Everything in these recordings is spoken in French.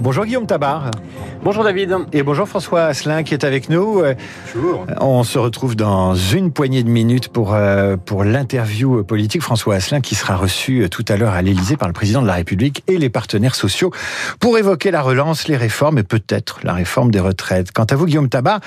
Bonjour Guillaume Tabar. Bonjour David. Et bonjour François Asselin qui est avec nous. Bonjour. On se retrouve dans une poignée de minutes pour, euh, pour l'interview politique. François Asselin qui sera reçu tout à l'heure à l'Elysée par le président de la République et les partenaires sociaux pour évoquer la relance, les réformes et peut-être la réforme des retraites. Quant à vous Guillaume Tabar,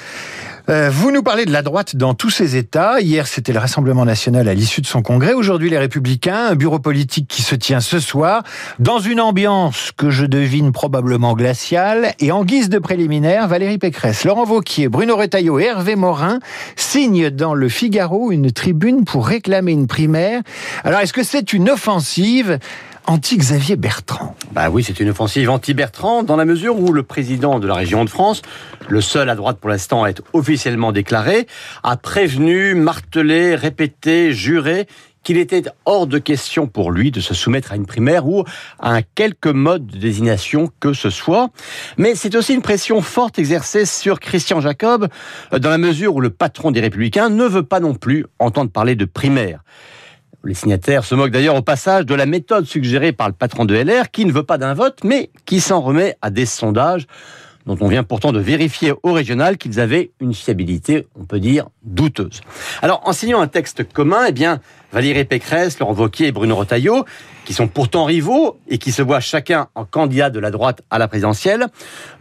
euh, vous nous parlez de la droite dans tous ses États. Hier, c'était le Rassemblement national à l'issue de son congrès. Aujourd'hui, les Républicains, un bureau politique qui se tient ce soir dans une ambiance que je devine probablement glaciale. Et en guise de préliminaire, Valérie Pécresse, Laurent Vauquier, Bruno Retailleau et Hervé Morin signent dans le Figaro une tribune pour réclamer une primaire. Alors, est-ce que c'est une offensive anti-Xavier Bertrand? Bah oui, c'est une offensive anti-Bertrand dans la mesure où le président de la région de France, le seul à droite pour l'instant à être officiellement déclaré, a prévenu, martelé, répété, juré qu'il était hors de question pour lui de se soumettre à une primaire ou à un quelque mode de désignation que ce soit. Mais c'est aussi une pression forte exercée sur Christian Jacob, dans la mesure où le patron des Républicains ne veut pas non plus entendre parler de primaire. Les signataires se moquent d'ailleurs au passage de la méthode suggérée par le patron de LR qui ne veut pas d'un vote mais qui s'en remet à des sondages dont on vient pourtant de vérifier au régional qu'ils avaient une fiabilité, on peut dire, douteuse. Alors, en signant un texte commun, eh bien, Valérie Pécresse, Laurent Wauquiez et Bruno Retailleau, qui sont pourtant rivaux et qui se voient chacun en candidat de la droite à la présidentielle,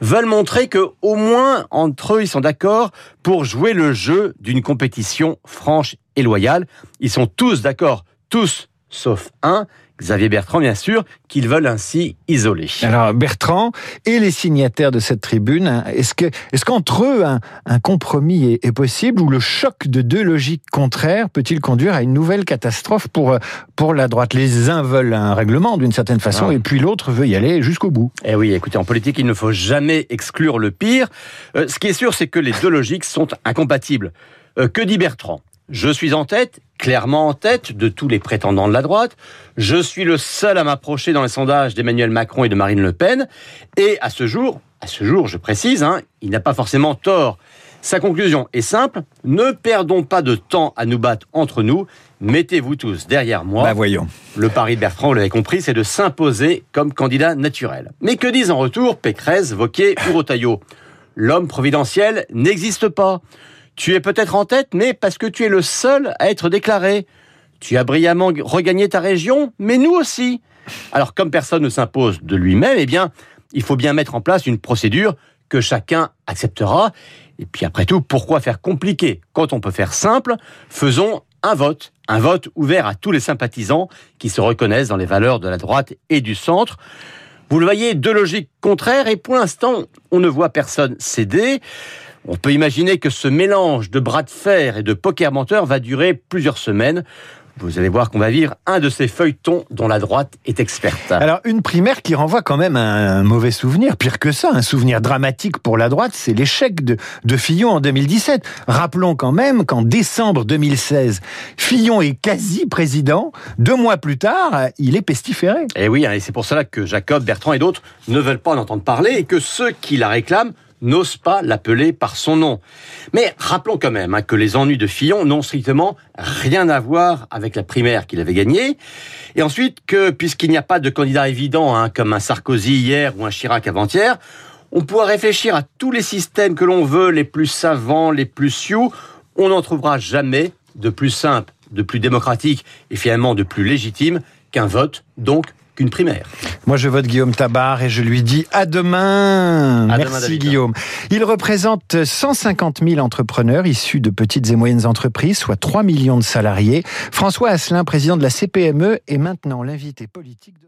veulent montrer que, au moins, entre eux, ils sont d'accord pour jouer le jeu d'une compétition franche et loyale. Ils sont tous d'accord tous sauf un, Xavier Bertrand, bien sûr, qu'ils veulent ainsi isoler. Alors, Bertrand et les signataires de cette tribune, est-ce que, est-ce qu'entre eux, un, compromis est, possible ou le choc de deux logiques contraires peut-il conduire à une nouvelle catastrophe pour, pour la droite? Les uns veulent un règlement d'une certaine façon ah. et puis l'autre veut y aller jusqu'au bout. Eh oui, écoutez, en politique, il ne faut jamais exclure le pire. Euh, ce qui est sûr, c'est que les deux logiques sont incompatibles. Euh, que dit Bertrand? Je suis en tête, clairement en tête de tous les prétendants de la droite. Je suis le seul à m'approcher dans les sondages d'Emmanuel Macron et de Marine Le Pen. Et à ce jour, à ce jour, je précise, hein, il n'a pas forcément tort. Sa conclusion est simple ne perdons pas de temps à nous battre entre nous. Mettez-vous tous derrière moi. Bah voyons. Le pari de Bertrand, vous l'avez compris, c'est de s'imposer comme candidat naturel. Mais que disent en retour Pécresse, Vauquier ou Rotaillot L'homme providentiel n'existe pas. Tu es peut-être en tête, mais parce que tu es le seul à être déclaré. Tu as brillamment regagné ta région, mais nous aussi. Alors, comme personne ne s'impose de lui-même, eh bien, il faut bien mettre en place une procédure que chacun acceptera. Et puis après tout, pourquoi faire compliqué quand on peut faire simple Faisons un vote, un vote ouvert à tous les sympathisants qui se reconnaissent dans les valeurs de la droite et du centre. Vous le voyez, deux logiques contraires et pour l'instant, on ne voit personne céder. On peut imaginer que ce mélange de bras de fer et de poker menteur va durer plusieurs semaines. Vous allez voir qu'on va vivre un de ces feuilletons dont la droite est experte. Alors, une primaire qui renvoie quand même un mauvais souvenir, pire que ça, un souvenir dramatique pour la droite, c'est l'échec de, de Fillon en 2017. Rappelons quand même qu'en décembre 2016, Fillon est quasi président. Deux mois plus tard, il est pestiféré. Et eh oui, hein, et c'est pour cela que Jacob, Bertrand et d'autres ne veulent pas en entendre parler et que ceux qui la réclament n'ose pas l'appeler par son nom. Mais rappelons quand même hein, que les ennuis de Fillon n'ont strictement rien à voir avec la primaire qu'il avait gagnée. Et ensuite que, puisqu'il n'y a pas de candidat évident, hein, comme un Sarkozy hier ou un Chirac avant-hier, on pourra réfléchir à tous les systèmes que l'on veut, les plus savants, les plus sioux. On n'en trouvera jamais de plus simple, de plus démocratique et finalement de plus légitime qu'un vote, donc qu'une primaire. Moi, je vote Guillaume Tabar et je lui dis à demain. Merci Guillaume. Il représente 150 000 entrepreneurs issus de petites et moyennes entreprises, soit 3 millions de salariés. François Asselin, président de la CPME, est maintenant l'invité politique de